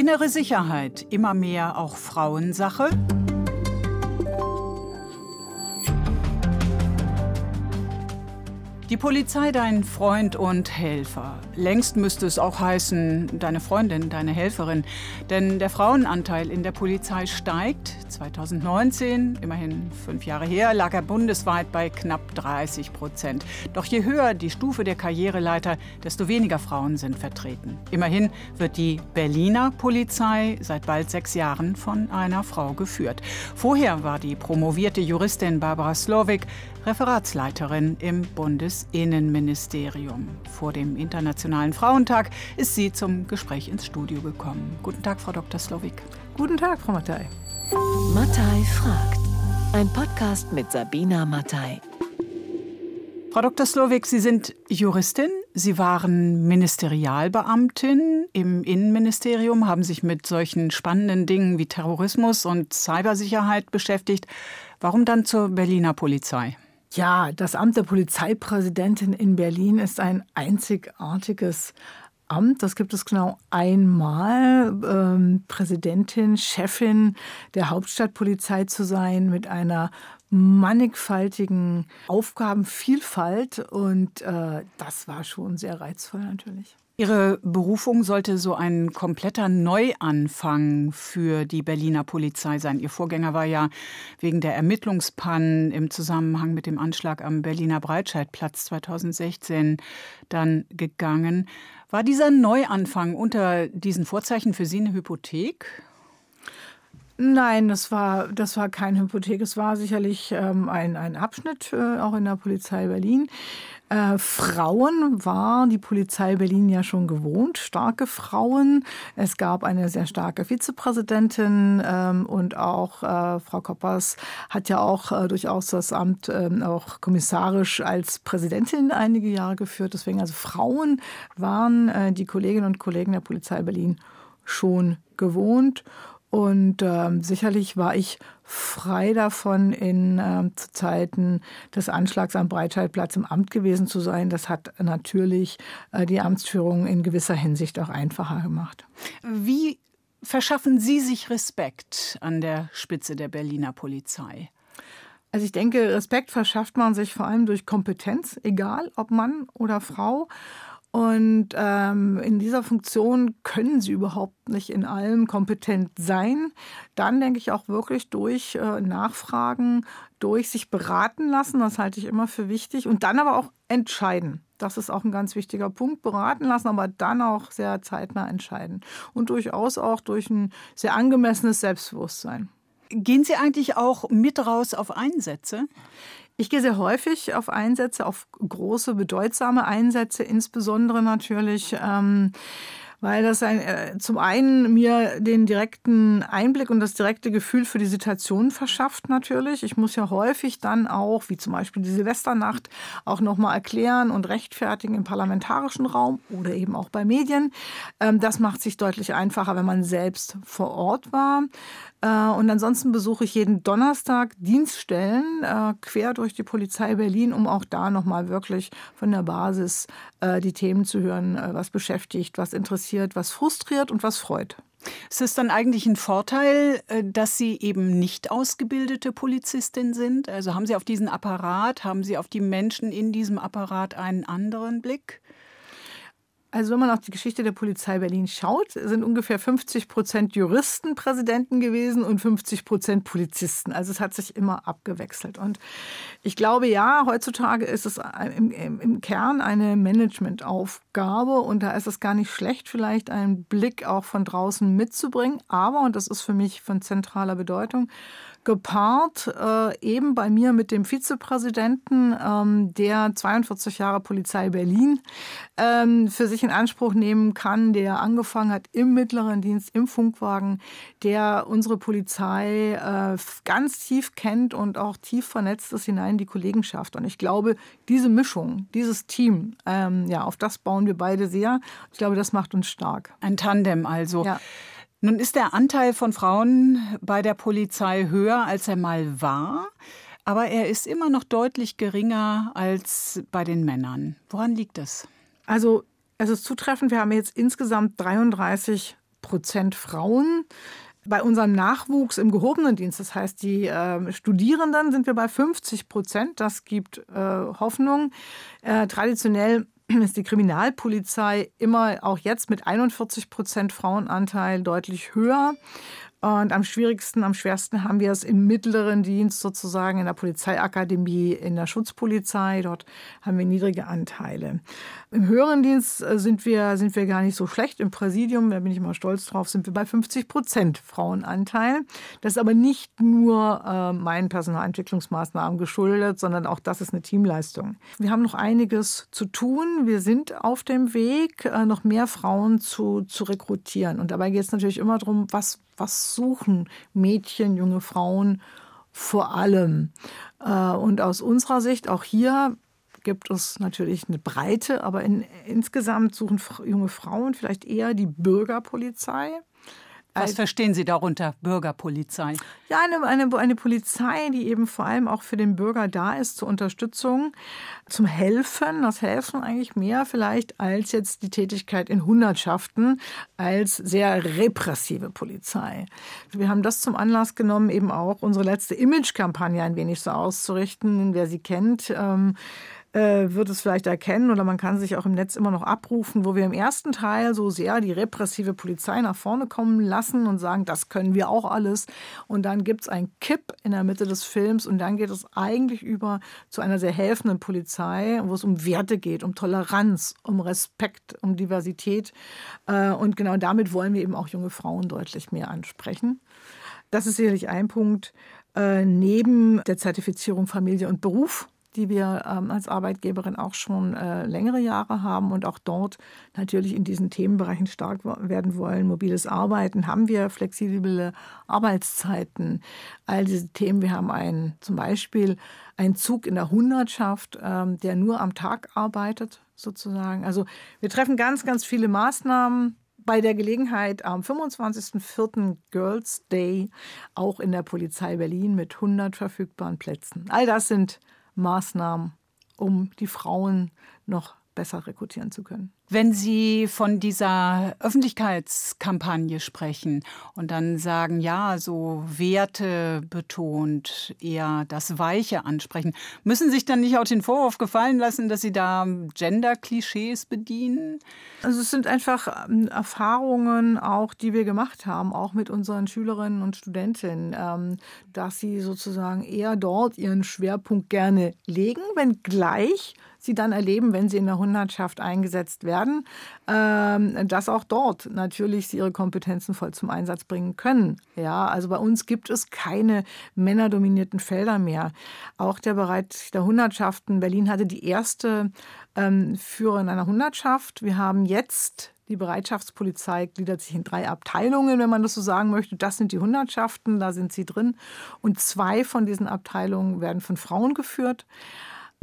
Innere Sicherheit immer mehr auch Frauensache? Die Polizei dein Freund und Helfer. Längst müsste es auch heißen, deine Freundin, deine Helferin. Denn der Frauenanteil in der Polizei steigt. 2019, immerhin fünf Jahre her, lag er bundesweit bei knapp 30 Prozent. Doch je höher die Stufe der Karriereleiter, desto weniger Frauen sind vertreten. Immerhin wird die Berliner Polizei seit bald sechs Jahren von einer Frau geführt. Vorher war die promovierte Juristin Barbara Slowik Referatsleiterin im Bundesinnenministerium. Vor dem Internationalen Frauentag ist sie zum Gespräch ins Studio gekommen. Guten Tag, Frau Dr. Slowik. Guten Tag, Frau Mattei. Mattei fragt. Ein Podcast mit Sabina Mattei. Frau Dr. Slowik, Sie sind Juristin, Sie waren Ministerialbeamtin im Innenministerium, haben sich mit solchen spannenden Dingen wie Terrorismus und Cybersicherheit beschäftigt. Warum dann zur Berliner Polizei? Ja, das Amt der Polizeipräsidentin in Berlin ist ein einzigartiges Amt. Das gibt es genau einmal. Ähm, Präsidentin, Chefin der Hauptstadtpolizei zu sein mit einer mannigfaltigen Aufgabenvielfalt. Und äh, das war schon sehr reizvoll natürlich. Ihre Berufung sollte so ein kompletter Neuanfang für die Berliner Polizei sein. Ihr Vorgänger war ja wegen der Ermittlungspannen im Zusammenhang mit dem Anschlag am Berliner Breitscheidplatz 2016 dann gegangen. War dieser Neuanfang unter diesen Vorzeichen für Sie eine Hypothek? Nein, das war, das war keine Hypothek. Es war sicherlich ähm, ein, ein Abschnitt, äh, auch in der Polizei Berlin. Äh, Frauen war die Polizei Berlin ja schon gewohnt, starke Frauen. Es gab eine sehr starke Vizepräsidentin ähm, und auch äh, Frau Koppers hat ja auch äh, durchaus das Amt ähm, auch kommissarisch als Präsidentin einige Jahre geführt. Deswegen also Frauen waren äh, die Kolleginnen und Kollegen der Polizei Berlin schon gewohnt. Und ähm, sicherlich war ich frei davon, in ähm, zu Zeiten des Anschlags am Breitscheidplatz im Amt gewesen zu sein. Das hat natürlich äh, die Amtsführung in gewisser Hinsicht auch einfacher gemacht. Wie verschaffen Sie sich Respekt an der Spitze der Berliner Polizei? Also ich denke, Respekt verschafft man sich vor allem durch Kompetenz, egal ob Mann oder Frau. Und ähm, in dieser Funktion können sie überhaupt nicht in allem kompetent sein. Dann denke ich auch wirklich durch äh, Nachfragen, durch sich beraten lassen, das halte ich immer für wichtig. Und dann aber auch entscheiden. Das ist auch ein ganz wichtiger Punkt. Beraten lassen, aber dann auch sehr zeitnah entscheiden. Und durchaus auch durch ein sehr angemessenes Selbstbewusstsein. Gehen Sie eigentlich auch mit raus auf Einsätze? Ich gehe sehr häufig auf Einsätze, auf große, bedeutsame Einsätze, insbesondere natürlich. Ähm, weil das ein, äh, zum einen mir den direkten Einblick und das direkte Gefühl für die Situation verschafft natürlich. Ich muss ja häufig dann auch, wie zum Beispiel die Silvesternacht, auch nochmal erklären und rechtfertigen im parlamentarischen Raum oder eben auch bei Medien. Ähm, das macht sich deutlich einfacher, wenn man selbst vor Ort war. Äh, und ansonsten besuche ich jeden Donnerstag Dienststellen äh, quer durch die Polizei Berlin, um auch da nochmal wirklich von der Basis äh, die Themen zu hören, was beschäftigt, was interessiert, was frustriert und was freut. Ist es dann eigentlich ein Vorteil, dass Sie eben nicht ausgebildete Polizistin sind? Also haben Sie auf diesen Apparat, haben Sie auf die Menschen in diesem Apparat einen anderen Blick? Also wenn man auf die Geschichte der Polizei Berlin schaut, sind ungefähr 50 Prozent Juristen Präsidenten gewesen und 50 Prozent Polizisten. Also es hat sich immer abgewechselt. Und ich glaube, ja, heutzutage ist es im, im Kern eine Managementaufgabe und da ist es gar nicht schlecht, vielleicht einen Blick auch von draußen mitzubringen. Aber, und das ist für mich von zentraler Bedeutung, gepaart äh, eben bei mir mit dem Vizepräsidenten, ähm, der 42 Jahre Polizei Berlin ähm, für sich in Anspruch nehmen kann, der angefangen hat im mittleren Dienst, im Funkwagen, der unsere Polizei äh, ganz tief kennt und auch tief vernetzt ist hinein in die Kollegenschaft. Und ich glaube, diese Mischung, dieses Team, ähm, ja, auf das bauen wir beide sehr. Ich glaube, das macht uns stark. Ein Tandem also. Ja. Nun ist der Anteil von Frauen bei der Polizei höher, als er mal war, aber er ist immer noch deutlich geringer als bei den Männern. Woran liegt das? Also es ist zutreffend, wir haben jetzt insgesamt 33 Prozent Frauen. Bei unserem Nachwuchs im gehobenen Dienst, das heißt die äh, Studierenden, sind wir bei 50 Prozent. Das gibt äh, Hoffnung. Äh, traditionell ist die Kriminalpolizei immer auch jetzt mit 41 Prozent Frauenanteil deutlich höher. Und am schwierigsten, am schwersten haben wir es im mittleren Dienst sozusagen in der Polizeiakademie, in der Schutzpolizei. Dort haben wir niedrige Anteile. Im höheren Dienst äh, sind wir, sind wir gar nicht so schlecht. Im Präsidium, da bin ich immer stolz drauf, sind wir bei 50 Prozent Frauenanteil. Das ist aber nicht nur äh, meinen Personalentwicklungsmaßnahmen geschuldet, sondern auch das ist eine Teamleistung. Wir haben noch einiges zu tun. Wir sind auf dem Weg, äh, noch mehr Frauen zu, zu rekrutieren. Und dabei geht es natürlich immer darum, was, was suchen Mädchen, junge Frauen vor allem. Äh, und aus unserer Sicht auch hier gibt es natürlich eine Breite, aber in, insgesamt suchen junge Frauen vielleicht eher die Bürgerpolizei. Was verstehen Sie darunter, Bürgerpolizei? Ja, eine, eine, eine Polizei, die eben vor allem auch für den Bürger da ist, zur Unterstützung, zum Helfen. Das Helfen eigentlich mehr vielleicht als jetzt die Tätigkeit in Hundertschaften, als sehr repressive Polizei. Wir haben das zum Anlass genommen, eben auch unsere letzte Image-Kampagne ein wenig so auszurichten. Wer sie kennt, ähm, äh, wird es vielleicht erkennen oder man kann sich auch im Netz immer noch abrufen, wo wir im ersten Teil so sehr die repressive Polizei nach vorne kommen lassen und sagen, das können wir auch alles. Und dann gibt es einen Kipp in der Mitte des Films und dann geht es eigentlich über zu einer sehr helfenden Polizei, wo es um Werte geht, um Toleranz, um Respekt, um Diversität. Äh, und genau damit wollen wir eben auch junge Frauen deutlich mehr ansprechen. Das ist sicherlich ein Punkt. Äh, neben der Zertifizierung Familie und Beruf die wir ähm, als Arbeitgeberin auch schon äh, längere Jahre haben und auch dort natürlich in diesen Themenbereichen stark werden wollen. Mobiles Arbeiten, haben wir flexible Arbeitszeiten, all diese Themen. Wir haben einen, zum Beispiel einen Zug in der Hundertschaft, ähm, der nur am Tag arbeitet, sozusagen. Also wir treffen ganz, ganz viele Maßnahmen, bei der Gelegenheit am 25.04. Girls Day auch in der Polizei Berlin mit 100 verfügbaren Plätzen. All das sind Maßnahmen, um die Frauen noch besser rekrutieren zu können. Wenn Sie von dieser Öffentlichkeitskampagne sprechen und dann sagen, ja, so Werte betont, eher das Weiche ansprechen, müssen Sie sich dann nicht auch den Vorwurf gefallen lassen, dass Sie da Gender-Klischees bedienen? Also es sind einfach ähm, Erfahrungen auch, die wir gemacht haben, auch mit unseren Schülerinnen und Studentinnen, ähm, dass sie sozusagen eher dort ihren Schwerpunkt gerne legen, wenngleich sie dann erleben, wenn sie in der Hundertschaft eingesetzt werden, ähm, dass auch dort natürlich sie ihre Kompetenzen voll zum Einsatz bringen können. Ja, also bei uns gibt es keine männerdominierten Felder mehr. Auch der Bereich der Hundertschaften. Berlin hatte die erste ähm, Führerin einer Hundertschaft. Wir haben jetzt die Bereitschaftspolizei gliedert sich in drei Abteilungen, wenn man das so sagen möchte. Das sind die Hundertschaften, da sind sie drin. Und zwei von diesen Abteilungen werden von Frauen geführt.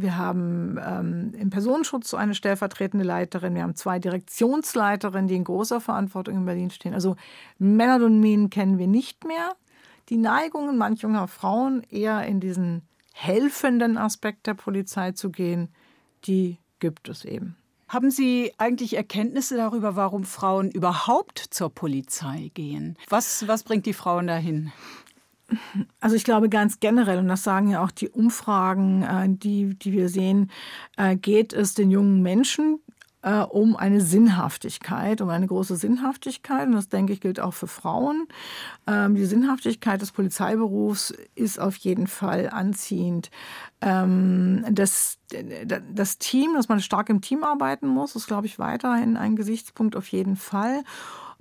Wir haben ähm, im Personenschutz so eine stellvertretende Leiterin. Wir haben zwei Direktionsleiterinnen, die in großer Verantwortung in Berlin stehen. Also Männerdomänen kennen wir nicht mehr. Die Neigungen manch junger Frauen, eher in diesen helfenden Aspekt der Polizei zu gehen, die gibt es eben. Haben Sie eigentlich Erkenntnisse darüber, warum Frauen überhaupt zur Polizei gehen? Was, was bringt die Frauen dahin? Also ich glaube ganz generell, und das sagen ja auch die Umfragen, äh, die, die wir sehen, äh, geht es den jungen Menschen äh, um eine Sinnhaftigkeit, um eine große Sinnhaftigkeit. Und das, denke ich, gilt auch für Frauen. Ähm, die Sinnhaftigkeit des Polizeiberufs ist auf jeden Fall anziehend. Ähm, das, das Team, dass man stark im Team arbeiten muss, ist, glaube ich, weiterhin ein Gesichtspunkt auf jeden Fall.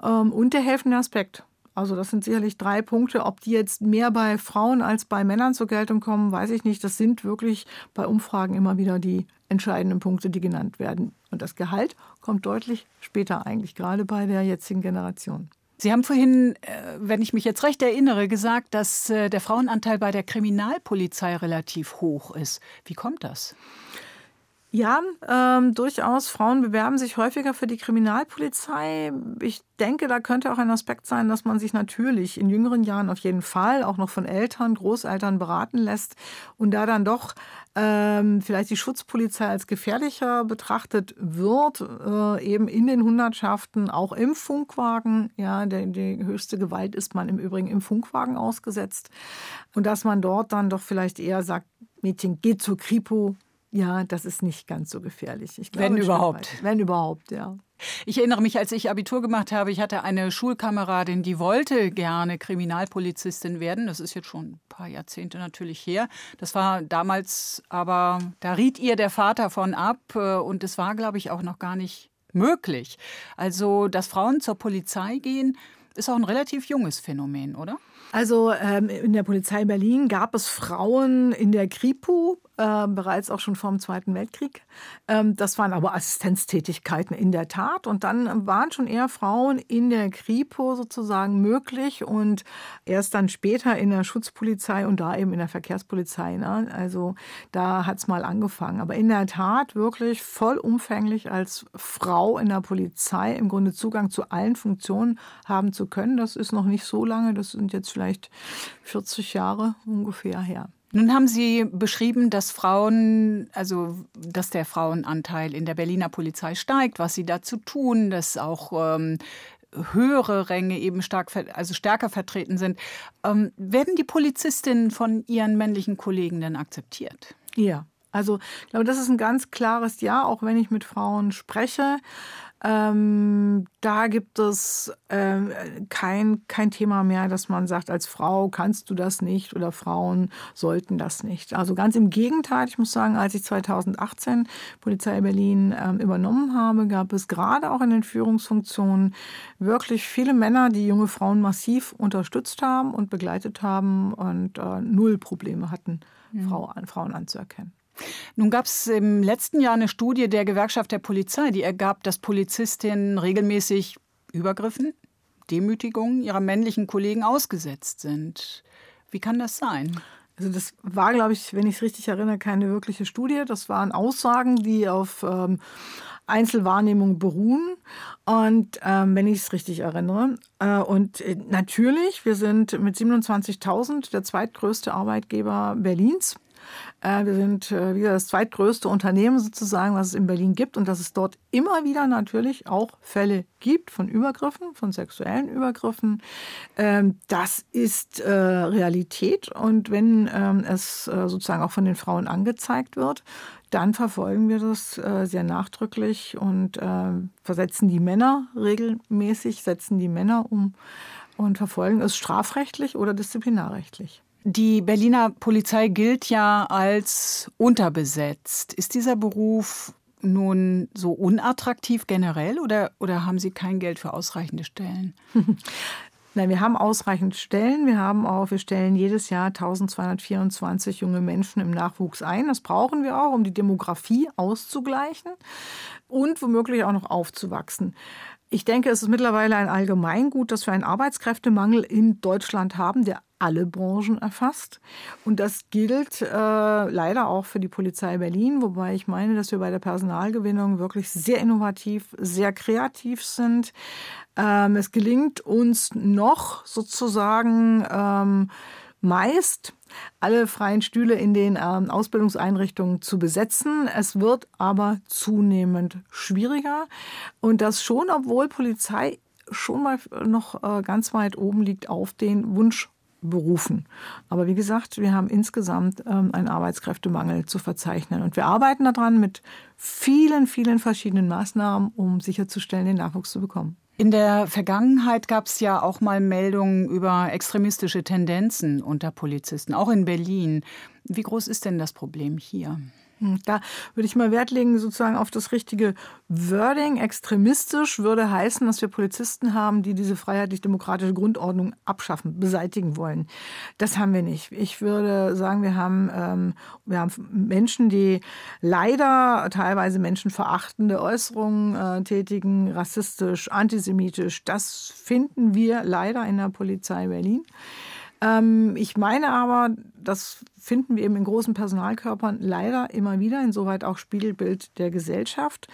Ähm, und der helfende Aspekt. Also das sind sicherlich drei Punkte. Ob die jetzt mehr bei Frauen als bei Männern zur Geltung kommen, weiß ich nicht. Das sind wirklich bei Umfragen immer wieder die entscheidenden Punkte, die genannt werden. Und das Gehalt kommt deutlich später eigentlich, gerade bei der jetzigen Generation. Sie haben vorhin, äh, wenn ich mich jetzt recht erinnere, gesagt, dass äh, der Frauenanteil bei der Kriminalpolizei relativ hoch ist. Wie kommt das? Ja, ähm, durchaus. Frauen bewerben sich häufiger für die Kriminalpolizei. Ich denke, da könnte auch ein Aspekt sein, dass man sich natürlich in jüngeren Jahren auf jeden Fall auch noch von Eltern, Großeltern beraten lässt und da dann doch ähm, vielleicht die Schutzpolizei als gefährlicher betrachtet wird, äh, eben in den Hundertschaften, auch im Funkwagen. Ja, der, die höchste Gewalt ist man im Übrigen im Funkwagen ausgesetzt. Und dass man dort dann doch vielleicht eher sagt, Mädchen, geht zur Kripo, ja, das ist nicht ganz so gefährlich. Ich glaube, Wenn überhaupt. Wenn überhaupt, ja. Ich erinnere mich, als ich Abitur gemacht habe, ich hatte eine Schulkameradin, die wollte gerne Kriminalpolizistin werden. Das ist jetzt schon ein paar Jahrzehnte natürlich her. Das war damals aber, da riet ihr der Vater von ab äh, und es war, glaube ich, auch noch gar nicht möglich. Also, dass Frauen zur Polizei gehen, ist auch ein relativ junges Phänomen, oder? Also ähm, in der Polizei Berlin gab es Frauen in der Kripo, äh, bereits auch schon vor dem Zweiten Weltkrieg. Ähm, das waren aber Assistenztätigkeiten in der Tat. Und dann waren schon eher Frauen in der Kripo sozusagen möglich und erst dann später in der Schutzpolizei und da eben in der Verkehrspolizei. Ne? Also da hat es mal angefangen. Aber in der Tat wirklich vollumfänglich als Frau in der Polizei im Grunde Zugang zu allen Funktionen haben zu können. Das ist noch nicht so lange. Das sind jetzt vielleicht 40 Jahre ungefähr her. Nun haben Sie beschrieben, dass Frauen, also dass der Frauenanteil in der Berliner Polizei steigt, was sie dazu tun, dass auch ähm, höhere Ränge eben stark, also stärker vertreten sind. Ähm, werden die Polizistinnen von ihren männlichen Kollegen denn akzeptiert? Ja, also ich glaube, das ist ein ganz klares Ja, auch wenn ich mit Frauen spreche. Ähm, da gibt es äh, kein, kein Thema mehr, dass man sagt, als Frau kannst du das nicht oder Frauen sollten das nicht. Also ganz im Gegenteil, ich muss sagen, als ich 2018 Polizei Berlin äh, übernommen habe, gab es gerade auch in den Führungsfunktionen wirklich viele Männer, die junge Frauen massiv unterstützt haben und begleitet haben und äh, null Probleme hatten, mhm. Frau, Frauen anzuerkennen. Nun gab es im letzten Jahr eine Studie der Gewerkschaft der Polizei, die ergab, dass Polizistinnen regelmäßig Übergriffen, Demütigungen ihrer männlichen Kollegen ausgesetzt sind. Wie kann das sein? Also das war, glaube ich, wenn ich es richtig erinnere, keine wirkliche Studie. Das waren Aussagen, die auf ähm, Einzelwahrnehmungen beruhen. Und ähm, wenn ich es richtig erinnere. Äh, und äh, natürlich, wir sind mit 27.000 der zweitgrößte Arbeitgeber Berlins. Äh, wir sind äh, wieder das zweitgrößte Unternehmen sozusagen, was es in Berlin gibt und dass es dort immer wieder natürlich auch Fälle gibt von Übergriffen, von sexuellen Übergriffen. Ähm, das ist äh, Realität und wenn ähm, es sozusagen auch von den Frauen angezeigt wird, dann verfolgen wir das sehr nachdrücklich und versetzen die Männer regelmäßig, setzen die Männer um und verfolgen es strafrechtlich oder disziplinarrechtlich. Die Berliner Polizei gilt ja als unterbesetzt. Ist dieser Beruf nun so unattraktiv generell oder, oder haben Sie kein Geld für ausreichende Stellen? Nein, wir haben ausreichend Stellen. Wir haben auch, wir stellen jedes Jahr 1224 junge Menschen im Nachwuchs ein. Das brauchen wir auch, um die Demografie auszugleichen und womöglich auch noch aufzuwachsen. Ich denke, es ist mittlerweile ein Allgemeingut, dass wir einen Arbeitskräftemangel in Deutschland haben, der alle Branchen erfasst. Und das gilt äh, leider auch für die Polizei Berlin, wobei ich meine, dass wir bei der Personalgewinnung wirklich sehr innovativ, sehr kreativ sind. Ähm, es gelingt uns noch sozusagen ähm, meist alle freien Stühle in den ähm, Ausbildungseinrichtungen zu besetzen. Es wird aber zunehmend schwieriger und das schon, obwohl Polizei schon mal noch äh, ganz weit oben liegt auf den Wunsch Berufen. Aber wie gesagt, wir haben insgesamt ähm, einen Arbeitskräftemangel zu verzeichnen. Und wir arbeiten daran mit vielen, vielen verschiedenen Maßnahmen, um sicherzustellen, den Nachwuchs zu bekommen. In der Vergangenheit gab es ja auch mal Meldungen über extremistische Tendenzen unter Polizisten, auch in Berlin. Wie groß ist denn das Problem hier? Hm, da würde ich mal Wert legen sozusagen auf das richtige Wording. Extremistisch würde heißen, dass wir Polizisten haben, die diese freiheitlich-demokratische Grundordnung abschaffen, beseitigen wollen. Das haben wir nicht. Ich würde sagen, wir haben, ähm, wir haben Menschen, die leider teilweise menschenverachtende Äußerungen äh, tätigen, rassistisch, antisemitisch. Das finden wir leider in der Polizei Berlin. Ähm, ich meine aber, das finden wir eben in großen Personalkörpern leider immer wieder, insoweit auch Spiegelbild der Gesellschaft.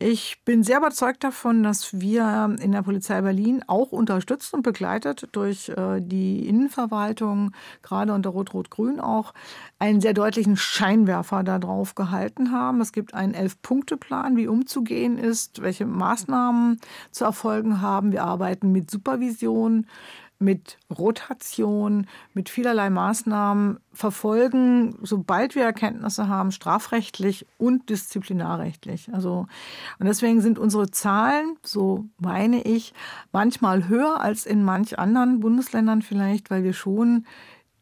Ich bin sehr überzeugt davon, dass wir in der Polizei Berlin auch unterstützt und begleitet durch äh, die Innenverwaltung, gerade unter Rot-Rot-Grün auch, einen sehr deutlichen Scheinwerfer darauf gehalten haben. Es gibt einen Elf-Punkte-Plan, wie umzugehen ist, welche Maßnahmen zu erfolgen haben. Wir arbeiten mit Supervision mit Rotation, mit vielerlei Maßnahmen verfolgen, sobald wir Erkenntnisse haben, strafrechtlich und disziplinarrechtlich. Also, und deswegen sind unsere Zahlen, so meine ich, manchmal höher als in manch anderen Bundesländern vielleicht, weil wir schon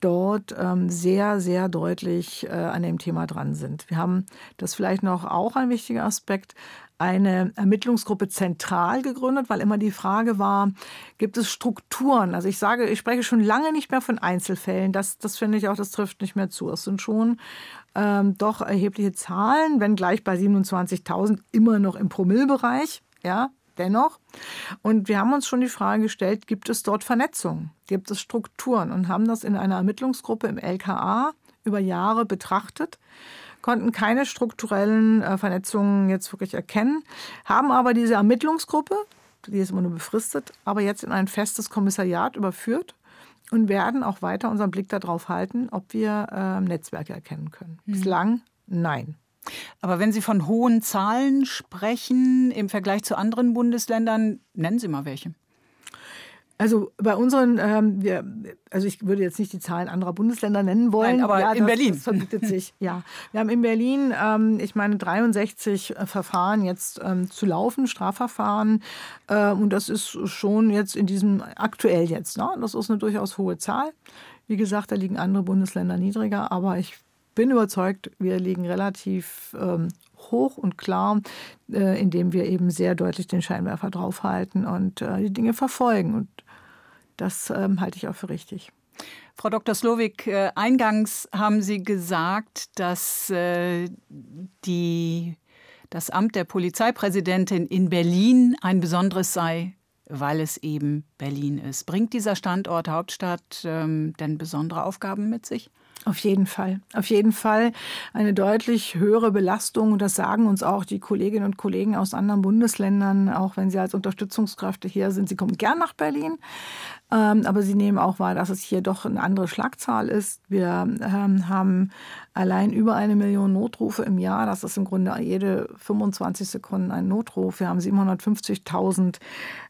dort ähm, sehr, sehr deutlich äh, an dem Thema dran sind. Wir haben das vielleicht noch auch ein wichtiger Aspekt, eine Ermittlungsgruppe zentral gegründet, weil immer die Frage war, gibt es Strukturen? Also ich sage, ich spreche schon lange nicht mehr von Einzelfällen. Das, das finde ich auch, das trifft nicht mehr zu. Es sind schon ähm, doch erhebliche Zahlen, wenn gleich bei 27.000 immer noch im Promillbereich. Ja, dennoch. Und wir haben uns schon die Frage gestellt, gibt es dort Vernetzung? Gibt es Strukturen? Und haben das in einer Ermittlungsgruppe im LKA über Jahre betrachtet konnten keine strukturellen äh, Vernetzungen jetzt wirklich erkennen, haben aber diese Ermittlungsgruppe, die ist immer nur befristet, aber jetzt in ein festes Kommissariat überführt und werden auch weiter unseren Blick darauf halten, ob wir äh, Netzwerke erkennen können. Mhm. Bislang nein. Aber wenn Sie von hohen Zahlen sprechen im Vergleich zu anderen Bundesländern, nennen Sie mal welche. Also bei unseren, ähm, wir, also ich würde jetzt nicht die Zahlen anderer Bundesländer nennen wollen. Nein, aber ja, in das, Berlin. Das verbietet sich, ja. Wir haben in Berlin, ähm, ich meine, 63 äh, Verfahren jetzt ähm, zu laufen, Strafverfahren. Äh, und das ist schon jetzt in diesem, aktuell jetzt, ne? das ist eine durchaus hohe Zahl. Wie gesagt, da liegen andere Bundesländer niedriger, aber ich bin überzeugt, wir liegen relativ ähm, hoch und klar, äh, indem wir eben sehr deutlich den Scheinwerfer draufhalten und äh, die Dinge verfolgen. Und das ähm, halte ich auch für richtig. Frau Dr. Slowik, äh, eingangs haben Sie gesagt, dass äh, die, das Amt der Polizeipräsidentin in Berlin ein besonderes sei, weil es eben Berlin ist. Bringt dieser Standort Hauptstadt ähm, denn besondere Aufgaben mit sich? Auf jeden Fall. Auf jeden Fall eine deutlich höhere Belastung. Und das sagen uns auch die Kolleginnen und Kollegen aus anderen Bundesländern, auch wenn sie als Unterstützungskräfte hier sind. Sie kommen gern nach Berlin. Ähm, aber sie nehmen auch wahr, dass es hier doch eine andere Schlagzahl ist. Wir ähm, haben allein über eine Million Notrufe im Jahr. Das ist im Grunde jede 25 Sekunden ein Notruf. Wir haben 750.000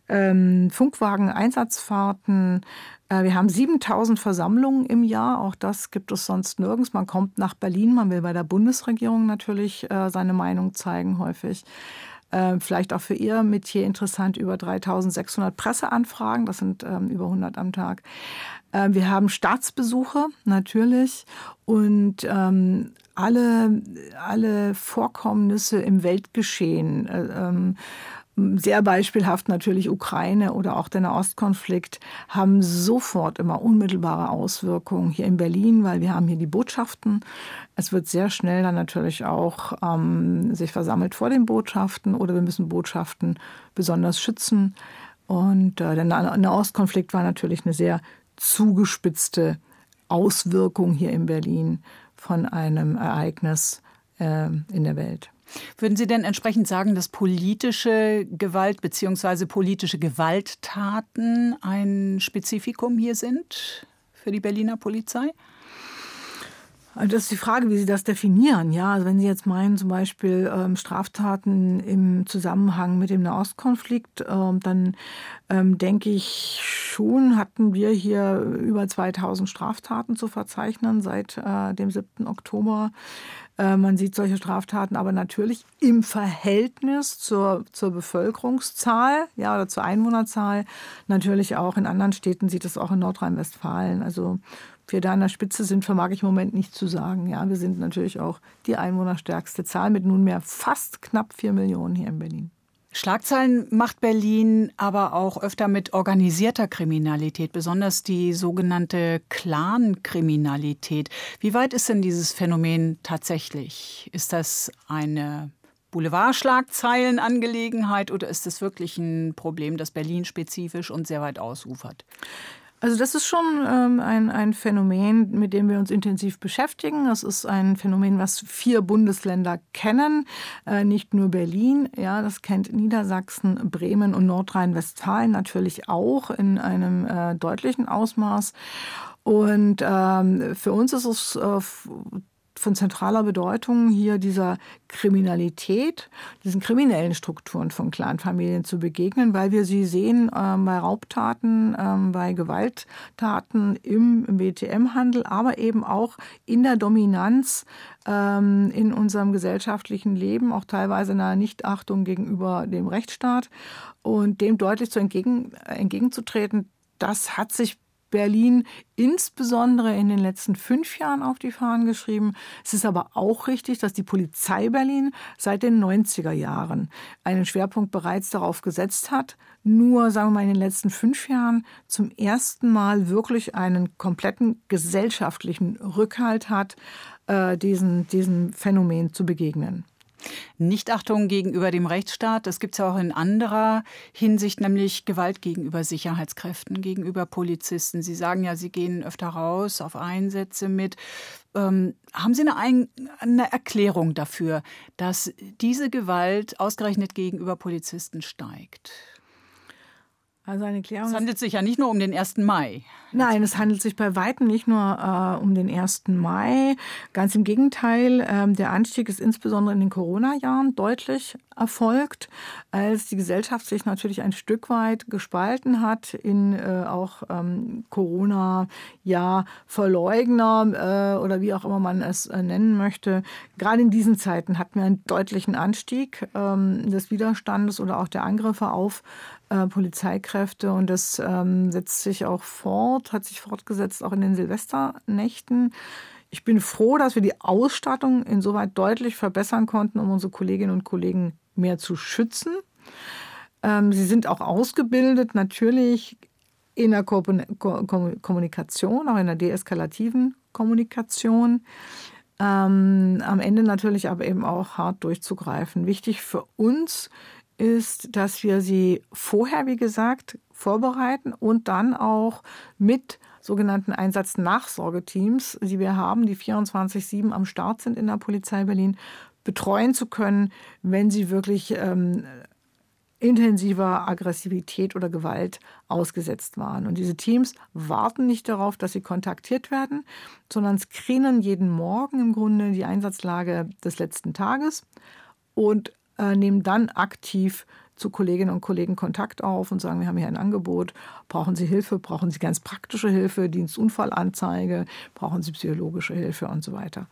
ähm, Funkwagen-Einsatzfahrten. Äh, wir haben 7000 Versammlungen im Jahr. Auch das gibt es sonst nirgends. Man kommt nach Berlin. Man will bei der Bundesregierung natürlich äh, seine Meinung zeigen, häufig. Äh, vielleicht auch für Ihr Metier interessant, über 3600 Presseanfragen, das sind ähm, über 100 am Tag. Äh, wir haben Staatsbesuche natürlich und ähm, alle, alle Vorkommnisse im Weltgeschehen. Äh, ähm, sehr beispielhaft natürlich Ukraine oder auch der Nahostkonflikt, haben sofort immer unmittelbare Auswirkungen hier in Berlin, weil wir haben hier die Botschaften. Es wird sehr schnell dann natürlich auch ähm, sich versammelt vor den Botschaften oder wir müssen Botschaften besonders schützen. Und äh, der Nahostkonflikt war natürlich eine sehr zugespitzte Auswirkung hier in Berlin von einem Ereignis äh, in der Welt. Würden Sie denn entsprechend sagen, dass politische Gewalt bzw. politische Gewalttaten ein Spezifikum hier sind für die Berliner Polizei? Also das ist die Frage, wie Sie das definieren. Ja, also wenn Sie jetzt meinen, zum Beispiel ähm, Straftaten im Zusammenhang mit dem Nahostkonflikt, ähm, dann ähm, denke ich schon, hatten wir hier über 2000 Straftaten zu verzeichnen seit äh, dem 7. Oktober. Äh, man sieht solche Straftaten aber natürlich im Verhältnis zur, zur Bevölkerungszahl ja, oder zur Einwohnerzahl. Natürlich auch in anderen Städten sieht es auch in Nordrhein-Westfalen. Also wir da an der Spitze sind, vermag ich im Moment nicht zu sagen. Ja, wir sind natürlich auch die einwohnerstärkste Zahl mit nunmehr fast knapp vier Millionen hier in Berlin. Schlagzeilen macht Berlin aber auch öfter mit organisierter Kriminalität, besonders die sogenannte Clan-Kriminalität. Wie weit ist denn dieses Phänomen tatsächlich? Ist das eine Boulevardschlagzeilenangelegenheit oder ist es wirklich ein Problem, das Berlin spezifisch und sehr weit ausufert? Also das ist schon ähm, ein, ein Phänomen, mit dem wir uns intensiv beschäftigen. Das ist ein Phänomen, was vier Bundesländer kennen, äh, nicht nur Berlin. Ja, das kennt Niedersachsen, Bremen und Nordrhein-Westfalen natürlich auch in einem äh, deutlichen Ausmaß. Und ähm, für uns ist es äh, von zentraler Bedeutung, hier dieser Kriminalität, diesen kriminellen Strukturen von Clanfamilien zu begegnen, weil wir sie sehen ähm, bei Raubtaten, ähm, bei Gewalttaten im, BTM-Handel, aber eben auch in der Dominanz ähm, in unserem gesellschaftlichen Leben, auch teilweise in einer Nichtachtung gegenüber dem Rechtsstaat und dem deutlich zu entgegen, entgegenzutreten. Das hat sich Berlin insbesondere in den letzten fünf Jahren auf die Fahnen geschrieben. Es ist aber auch richtig, dass die Polizei Berlin seit den 90er Jahren einen Schwerpunkt bereits darauf gesetzt hat, nur, sagen wir mal, in den letzten fünf Jahren zum ersten Mal wirklich einen kompletten gesellschaftlichen Rückhalt hat, äh, diesen, diesem Phänomen zu begegnen. Nichtachtung gegenüber dem Rechtsstaat, das gibt es ja auch in anderer Hinsicht, nämlich Gewalt gegenüber Sicherheitskräften, gegenüber Polizisten. Sie sagen ja, Sie gehen öfter raus auf Einsätze mit. Ähm, haben Sie eine, eine Erklärung dafür, dass diese Gewalt ausgerechnet gegenüber Polizisten steigt? Also eine Klärung. Es handelt sich ja nicht nur um den 1. Mai. Nein, es handelt sich bei weitem nicht nur äh, um den 1. Mai. Ganz im Gegenteil, ähm, der Anstieg ist insbesondere in den Corona-Jahren deutlich erfolgt, als die Gesellschaft sich natürlich ein Stück weit gespalten hat in äh, auch ähm, Corona-Jahr-Verleugner äh, oder wie auch immer man es äh, nennen möchte. Gerade in diesen Zeiten hatten wir einen deutlichen Anstieg ähm, des Widerstandes oder auch der Angriffe auf äh, Polizeikräfte und das ähm, setzt sich auch fort, hat sich fortgesetzt auch in den Silvesternächten. Ich bin froh, dass wir die Ausstattung insoweit deutlich verbessern konnten, um unsere Kolleginnen und Kollegen mehr zu schützen. Ähm, sie sind auch ausgebildet, natürlich in der Ko Ko Kommunikation, auch in der deeskalativen Kommunikation. Ähm, am Ende natürlich aber eben auch hart durchzugreifen. Wichtig für uns ist, dass wir sie vorher, wie gesagt, vorbereiten und dann auch mit sogenannten Einsatznachsorgeteams, die wir haben, die 24-7 am Start sind in der Polizei Berlin, betreuen zu können, wenn sie wirklich ähm, intensiver Aggressivität oder Gewalt ausgesetzt waren. Und diese Teams warten nicht darauf, dass sie kontaktiert werden, sondern screenen jeden Morgen im Grunde die Einsatzlage des letzten Tages und nehmen dann aktiv zu Kolleginnen und Kollegen Kontakt auf und sagen, wir haben hier ein Angebot, brauchen Sie Hilfe, brauchen Sie ganz praktische Hilfe, Dienstunfallanzeige, brauchen Sie psychologische Hilfe und so weiter.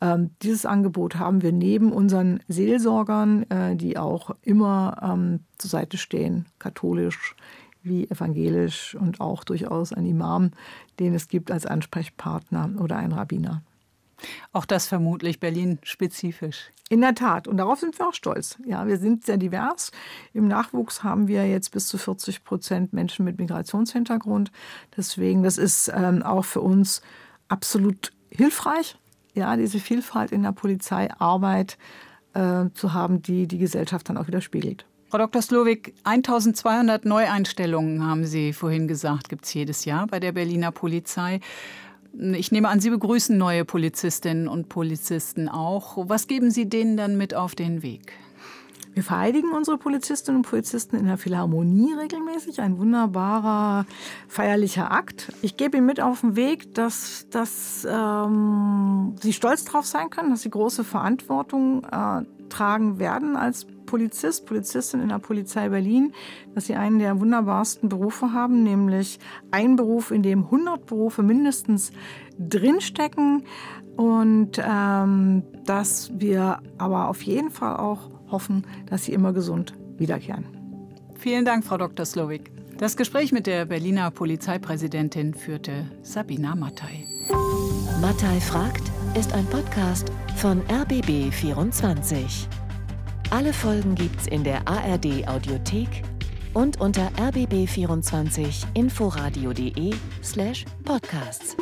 Ähm, dieses Angebot haben wir neben unseren Seelsorgern, äh, die auch immer ähm, zur Seite stehen, katholisch wie evangelisch und auch durchaus ein Imam, den es gibt als Ansprechpartner oder ein Rabbiner. Auch das vermutlich Berlin-spezifisch. In der Tat. Und darauf sind wir auch stolz. Ja, wir sind sehr divers. Im Nachwuchs haben wir jetzt bis zu 40 Prozent Menschen mit Migrationshintergrund. Deswegen, das ist ähm, auch für uns absolut hilfreich, ja, diese Vielfalt in der Polizeiarbeit äh, zu haben, die die Gesellschaft dann auch widerspiegelt. Frau Dr. Slowik, 1200 Neueinstellungen, haben Sie vorhin gesagt, gibt es jedes Jahr bei der Berliner Polizei. Ich nehme an, Sie begrüßen neue Polizistinnen und Polizisten auch. Was geben Sie denen dann mit auf den Weg? Wir vereidigen unsere Polizistinnen und Polizisten in der Philharmonie regelmäßig. Ein wunderbarer feierlicher Akt. Ich gebe Ihnen mit auf den Weg, dass, dass ähm, Sie stolz darauf sein können, dass Sie große Verantwortung äh, tragen werden als Polizist, Polizistin in der Polizei Berlin, dass sie einen der wunderbarsten Berufe haben, nämlich einen Beruf, in dem 100 Berufe mindestens drinstecken und ähm, dass wir aber auf jeden Fall auch hoffen, dass sie immer gesund wiederkehren. Vielen Dank, Frau Dr. Slowik. Das Gespräch mit der Berliner Polizeipräsidentin führte Sabina Mattei. Mattei fragt ist ein Podcast von RBB 24. Alle Folgen gibt's in der ARD Audiothek und unter rbb24inforadio.de slash podcasts.